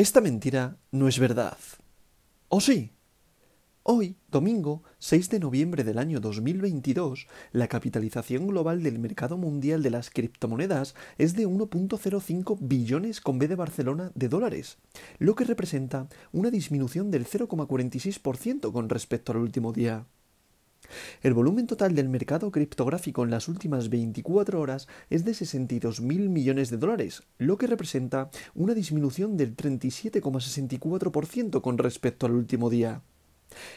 Esta mentira no es verdad. ¿O sí? Hoy, domingo 6 de noviembre del año 2022, la capitalización global del mercado mundial de las criptomonedas es de 1.05 billones con B de Barcelona de dólares, lo que representa una disminución del 0,46% con respecto al último día. El volumen total del mercado criptográfico en las últimas 24 horas es de 62.000 millones de dólares, lo que representa una disminución del 37,64% con respecto al último día.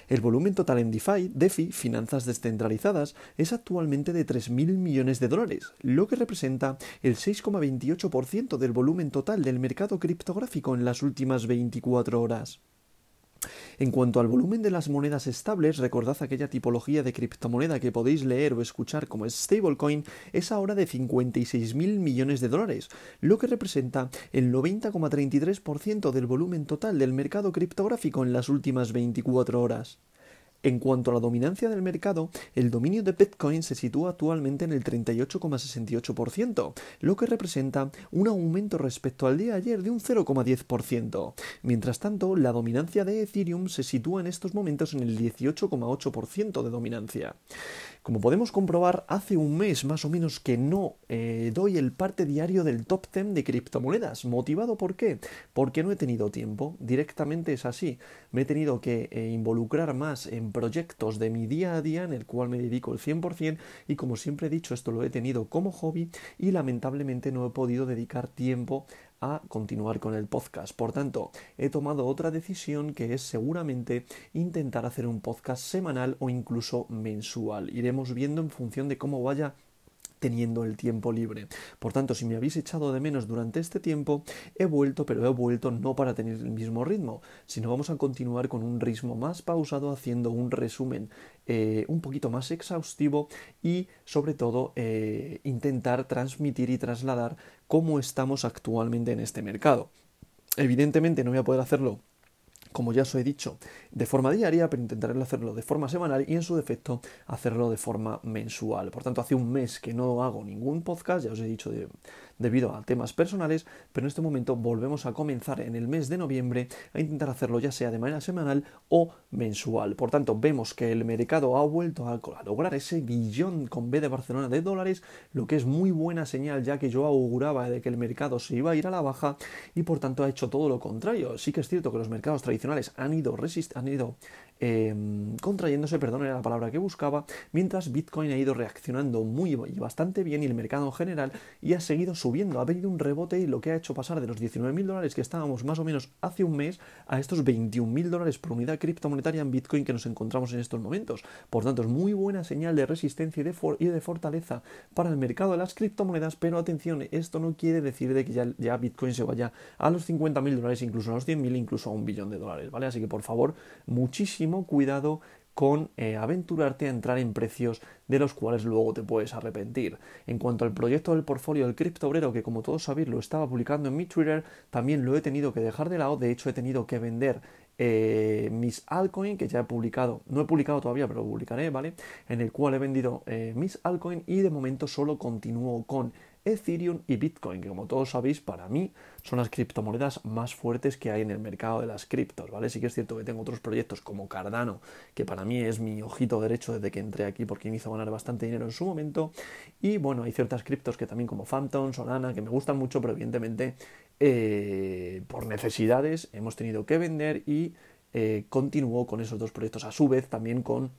El volumen total en DeFi, DeFi, finanzas descentralizadas, es actualmente de 3.000 millones de dólares, lo que representa el 6,28% del volumen total del mercado criptográfico en las últimas 24 horas. En cuanto al volumen de las monedas estables, recordad aquella tipología de criptomoneda que podéis leer o escuchar como stablecoin, es ahora de 56.000 millones de dólares, lo que representa el 90,33% del volumen total del mercado criptográfico en las últimas 24 horas. En cuanto a la dominancia del mercado, el dominio de Bitcoin se sitúa actualmente en el 38,68%, lo que representa un aumento respecto al día de ayer de un 0,10%. Mientras tanto, la dominancia de Ethereum se sitúa en estos momentos en el 18,8% de dominancia. Como podemos comprobar, hace un mes más o menos que no eh, doy el parte diario del top 10 de criptomonedas. ¿Motivado por qué? Porque no he tenido tiempo. Directamente es así. Me he tenido que eh, involucrar más en proyectos de mi día a día en el cual me dedico el 100% y como siempre he dicho, esto lo he tenido como hobby y lamentablemente no he podido dedicar tiempo a continuar con el podcast. Por tanto, he tomado otra decisión que es seguramente intentar hacer un podcast semanal o incluso mensual. Iremos viendo en función de cómo vaya teniendo el tiempo libre. Por tanto, si me habéis echado de menos durante este tiempo, he vuelto, pero he vuelto no para tener el mismo ritmo, sino vamos a continuar con un ritmo más pausado haciendo un resumen eh, un poquito más exhaustivo y sobre todo eh, intentar transmitir y trasladar cómo estamos actualmente en este mercado. Evidentemente no voy a poder hacerlo como ya os he dicho, de forma diaria, pero intentaré hacerlo de forma semanal y en su defecto hacerlo de forma mensual. Por tanto, hace un mes que no hago ningún podcast, ya os he dicho debido a temas personales, pero en este momento volvemos a comenzar en el mes de noviembre a intentar hacerlo ya sea de manera semanal o mensual. Por tanto, vemos que el mercado ha vuelto a, lograr ese billón con B de Barcelona de dólares, lo que es muy buena señal ya que yo auguraba de que el mercado se iba a ir a la baja y por tanto ha hecho todo lo contrario. Sí que es cierto que los mercados tradicionales han ido, han ido em, contrayéndose, perdón, era la palabra que buscaba, mientras Bitcoin ha ido reaccionando muy y bastante bien y el mercado en general y ha seguido subiendo, ha venido un rebote y lo que ha hecho pasar de los 19.000 dólares que estábamos más o menos hace un mes a estos 21.000 dólares por unidad criptomonetaria en Bitcoin que nos encontramos en estos momentos. Por tanto, es muy buena señal de resistencia y de, y de fortaleza para el mercado de las criptomonedas, pero atención, esto no quiere decir de que ya, ya Bitcoin se vaya a los 50.000 dólares, incluso a los 100.000, incluso a un billón de dólares. ¿vale? Así que por favor, muchísimo cuidado con eh, aventurarte a entrar en precios de los cuales luego te puedes arrepentir. En cuanto al proyecto del portfolio del cripto obrero, que como todos sabéis lo estaba publicando en mi Twitter, también lo he tenido que dejar de lado, de hecho he tenido que vender eh, mis altcoins que ya he publicado, no he publicado todavía, pero publicaré, ¿vale? En el cual he vendido eh, mis altcoins y de momento solo continúo con Ethereum y Bitcoin, que como todos sabéis, para mí son las criptomonedas más fuertes que hay en el mercado de las criptos, ¿vale? Sí que es cierto que tengo otros proyectos como Cardano, que para mí es mi ojito derecho desde que entré aquí porque me hizo ganar bastante dinero en su momento. Y bueno, hay ciertas criptos que también como Phantom, Solana, que me gustan mucho, pero evidentemente eh, por necesidades hemos tenido que vender y eh, con esos dos proyectos a su vez también con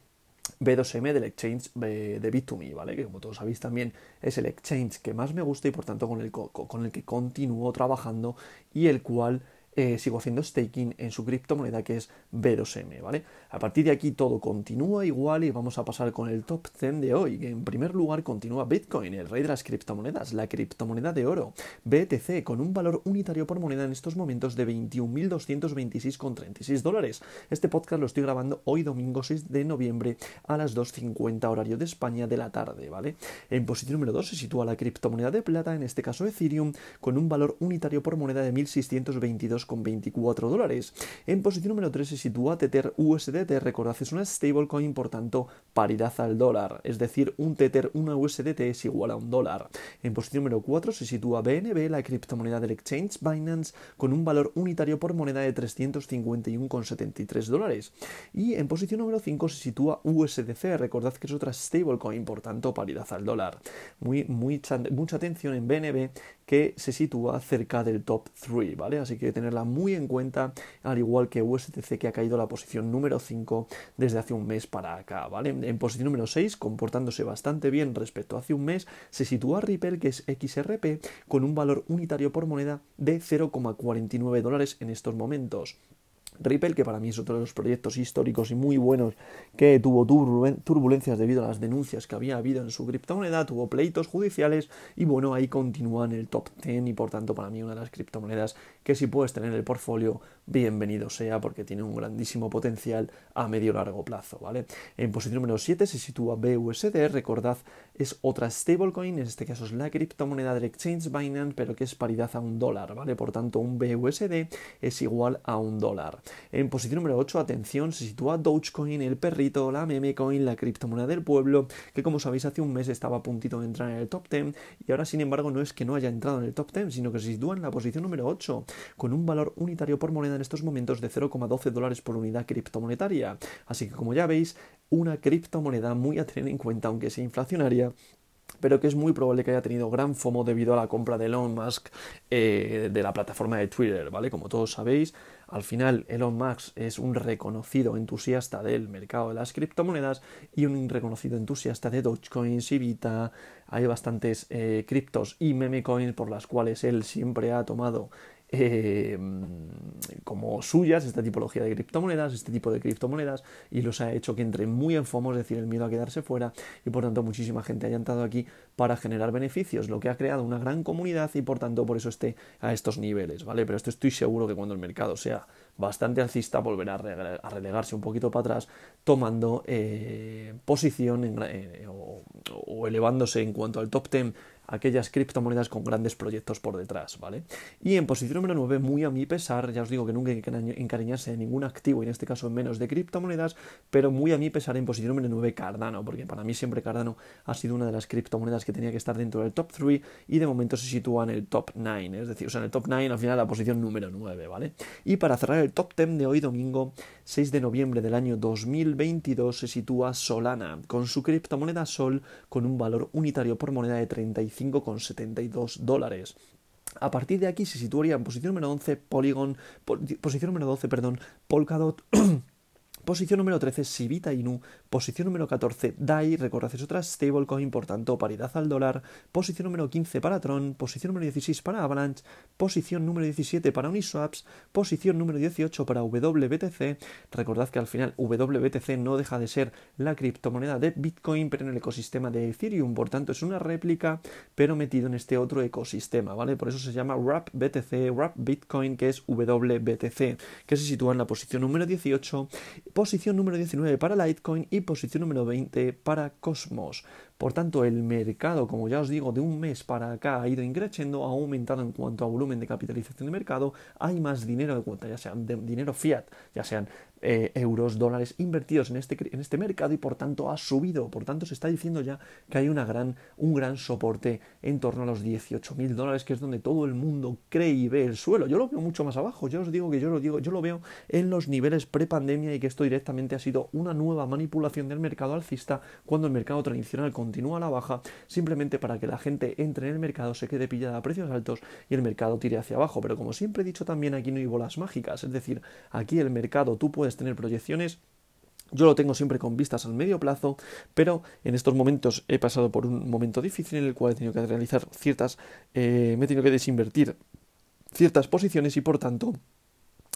B2M del exchange de Bit2Me, ¿vale? Que como todos sabéis también es el exchange que más me gusta y por tanto con el, con el que continúo trabajando y el cual eh, sigo haciendo staking en su criptomoneda que es B2M, ¿vale? A partir de aquí todo continúa igual y vamos a pasar con el top 10 de hoy, en primer lugar continúa Bitcoin, el rey de las criptomonedas, la criptomoneda de oro, BTC, con un valor unitario por moneda en estos momentos de 21.226,36 dólares. Este podcast lo estoy grabando hoy domingo 6 de noviembre a las 2.50 horario de España de la tarde, ¿vale? En posición número 2 se sitúa la criptomoneda de plata, en este caso Ethereum, con un valor unitario por moneda de 1.622 2,24 dólares. En posición número 3 se sitúa Tether USDT, recordad es una stablecoin, por tanto paridad al dólar, es decir, un Tether, una USDT es igual a un dólar. En posición número 4 se sitúa BNB, la criptomoneda del exchange Binance, con un valor unitario por moneda de 351,73 dólares. Y en posición número 5 se sitúa USDC, recordad que es otra stablecoin, por tanto paridad al dólar. Muy, mucha atención en BNB que se sitúa cerca del top 3, ¿vale? Así que muy en cuenta, al igual que USDC que ha caído a la posición número 5 desde hace un mes para acá, ¿vale? En posición número 6, comportándose bastante bien respecto a hace un mes, se sitúa Ripple, que es XRP, con un valor unitario por moneda de 0,49 dólares en estos momentos. Ripple, que para mí es otro de los proyectos históricos y muy buenos que tuvo turbulencias debido a las denuncias que había habido en su criptomoneda, tuvo pleitos judiciales y bueno, ahí continúa en el top 10 y por tanto para mí una de las criptomonedas que si puedes tener en el portfolio, bienvenido sea porque tiene un grandísimo potencial a medio largo plazo, ¿vale? En posición número 7 se sitúa BUSD, recordad, es otra stablecoin, en este caso es la criptomoneda del exchange Binance, pero que es paridad a un dólar, ¿vale? Por tanto, un BUSD es igual a un dólar. En posición número 8, atención, se sitúa Dogecoin, el perrito, la meme coin, la criptomoneda del pueblo, que como sabéis hace un mes estaba a puntito de entrar en el top 10 y ahora sin embargo no es que no haya entrado en el top 10, sino que se sitúa en la posición número 8, con un valor unitario por moneda en estos momentos de 0,12 dólares por unidad criptomonetaria. Así que como ya veis, una criptomoneda muy a tener en cuenta, aunque sea inflacionaria, pero que es muy probable que haya tenido gran FOMO debido a la compra de Elon Musk eh, de la plataforma de Twitter, ¿vale? Como todos sabéis, al final Elon Musk es un reconocido entusiasta del mercado de las criptomonedas y un reconocido entusiasta de Dogecoin, Sivita, hay bastantes eh, criptos y meme coins por las cuales él siempre ha tomado eh, como suyas esta tipología de criptomonedas, este tipo de criptomonedas, y los ha hecho que entre muy en FOMO, es decir, el miedo a quedarse fuera, y por tanto muchísima gente haya entrado aquí para generar beneficios, lo que ha creado una gran comunidad y por tanto por eso esté a estos niveles, ¿vale? Pero esto estoy seguro que cuando el mercado sea bastante alcista volverá a relegarse un poquito para atrás, tomando eh, posición eh, o, o elevándose en cuanto al top 10 aquellas criptomonedas con grandes proyectos por detrás, ¿vale? Y en posición número 9, muy a mi pesar, ya os digo que nunca hay que encariñarse de ningún activo, y en este caso menos de criptomonedas, pero muy a mi pesar en posición número 9 Cardano, porque para mí siempre Cardano ha sido una de las criptomonedas que tenía que estar dentro del top 3 y de momento se sitúa en el top 9, es decir, o sea, en el top 9 al final la posición número 9, ¿vale? Y para cerrar el top 10 de hoy domingo, 6 de noviembre del año 2022, se sitúa Solana, con su criptomoneda Sol, con un valor unitario por moneda de 35 5,72 dólares. A partir de aquí se situaría en posición número 11 Polygon, posición número 12, perdón, Polkadot Posición número 13, Sivita Inu. Posición número 14, DAI. Recordad, es otra stablecoin, por tanto, paridad al dólar. Posición número 15 para Tron. Posición número 16 para Avalanche. Posición número 17 para Uniswaps. Posición número 18 para WBTC. Recordad que al final WBTC no deja de ser la criptomoneda de Bitcoin, pero en el ecosistema de Ethereum. Por tanto, es una réplica, pero metido en este otro ecosistema, ¿vale? Por eso se llama Wrap BTC, Wrap Bitcoin, que es WBTC, que se sitúa en la posición número 18 posición número 19 para Litecoin y posición número 20 para Cosmos. Por tanto, el mercado, como ya os digo, de un mes para acá ha ido increciendo, ha aumentado en cuanto a volumen de capitalización de mercado, hay más dinero de cuenta, ya sean de dinero fiat, ya sean eh, euros, dólares invertidos en este, en este mercado y por tanto ha subido. Por tanto, se está diciendo ya que hay una gran, un gran soporte en torno a los 18 mil dólares, que es donde todo el mundo cree y ve el suelo. Yo lo veo mucho más abajo. Yo os digo que yo lo digo, yo lo veo en los niveles prepandemia y que esto directamente ha sido una nueva manipulación del mercado alcista cuando el mercado tradicional continúa a la baja, simplemente para que la gente entre en el mercado, se quede pillada a precios altos y el mercado tire hacia abajo. Pero como siempre he dicho también, aquí no hay bolas mágicas. Es decir, aquí el mercado tú puedes tener proyecciones. Yo lo tengo siempre con vistas al medio plazo, pero en estos momentos he pasado por un momento difícil en el cual he tenido que realizar ciertas, eh, me he tenido que desinvertir ciertas posiciones y por tanto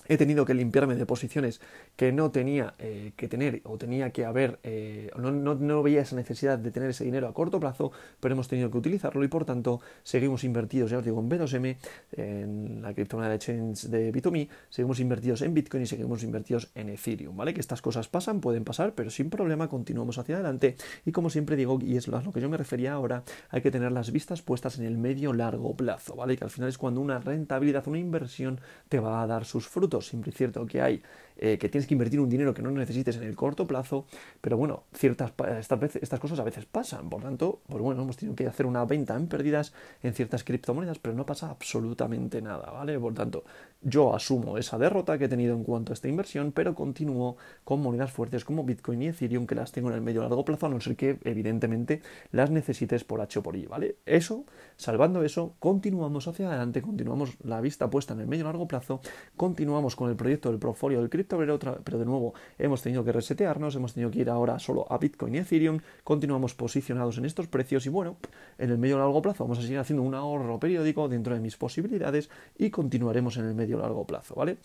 he tenido que limpiarme de posiciones que no tenía eh, que tener o tenía que haber, eh, no, no, no, veía esa necesidad de tener ese dinero a corto plazo, pero hemos tenido que utilizarlo y por tanto seguimos invertidos, ya os digo, en B2M, en la criptomoneda de Chains de Bit2Me, seguimos invertidos en Bitcoin y seguimos invertidos en Ethereum, ¿vale? Que estas cosas pasan, pueden pasar, pero sin problema continuamos hacia adelante y como siempre digo, y es a lo que yo me refería ahora, hay que tener las vistas puestas en el medio largo plazo, ¿vale? Que al final es cuando una rentabilidad, una inversión te va a dar sus frutos siempre es cierto que hay eh, que tienes que invertir un dinero que no necesites en el corto plazo, pero bueno, ciertas estas, veces, estas cosas a veces pasan, por tanto, pues bueno, hemos tenido que hacer una venta en pérdidas en ciertas criptomonedas, pero no pasa absolutamente nada, ¿vale? Por tanto, yo asumo esa derrota que he tenido en cuanto a esta inversión, pero continúo con monedas fuertes como Bitcoin y Ethereum, que las tengo en el medio largo plazo, a no ser que evidentemente las necesites por H o por Y, ¿vale? Eso, salvando eso, continuamos hacia adelante, continuamos la vista puesta en el medio largo plazo, continuamos con el proyecto del portfolio del cripto pero, de nuevo hemos tenido que resetearnos, hemos tenido que ir ahora solo a Bitcoin y Ethereum, continuamos posicionados en estos precios y bueno, en el medio largo plazo vamos a seguir haciendo un ahorro periódico dentro de mis posibilidades y continuaremos en el medio largo plazo, ¿vale?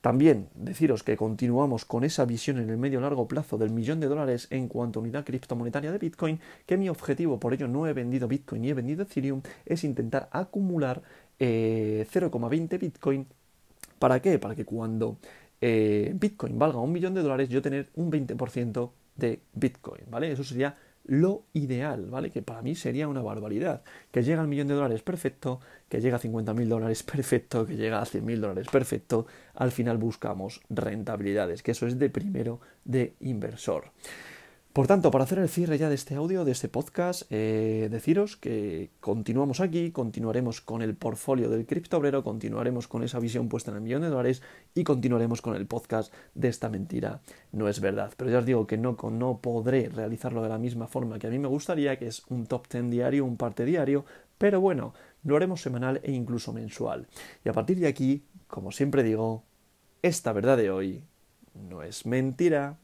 También deciros que continuamos con esa visión en el medio largo plazo del millón de dólares en cuanto a unidad criptomonetaria de Bitcoin, que mi objetivo, por ello no he vendido Bitcoin ni he vendido Ethereum, es intentar acumular 0,20 eh, Bitcoin ¿Para qué? Para que cuando eh, Bitcoin valga un millón de dólares, yo tener un 20% de Bitcoin, ¿vale? Eso sería lo ideal, ¿vale? Que para mí sería una barbaridad. Que llega al millón de dólares perfecto, que llega a 50 mil dólares perfecto, que llega a 100 mil dólares perfecto. Al final buscamos rentabilidades, que eso es de primero de inversor. Por tanto, para hacer el cierre ya de este audio, de este podcast, eh, deciros que continuamos aquí, continuaremos con el portfolio del criptobrero, continuaremos con esa visión puesta en el millón de dólares y continuaremos con el podcast de esta mentira. No es verdad, pero ya os digo que no, no podré realizarlo de la misma forma que a mí me gustaría, que es un top 10 diario, un parte diario, pero bueno, lo haremos semanal e incluso mensual. Y a partir de aquí, como siempre digo, esta verdad de hoy no es mentira.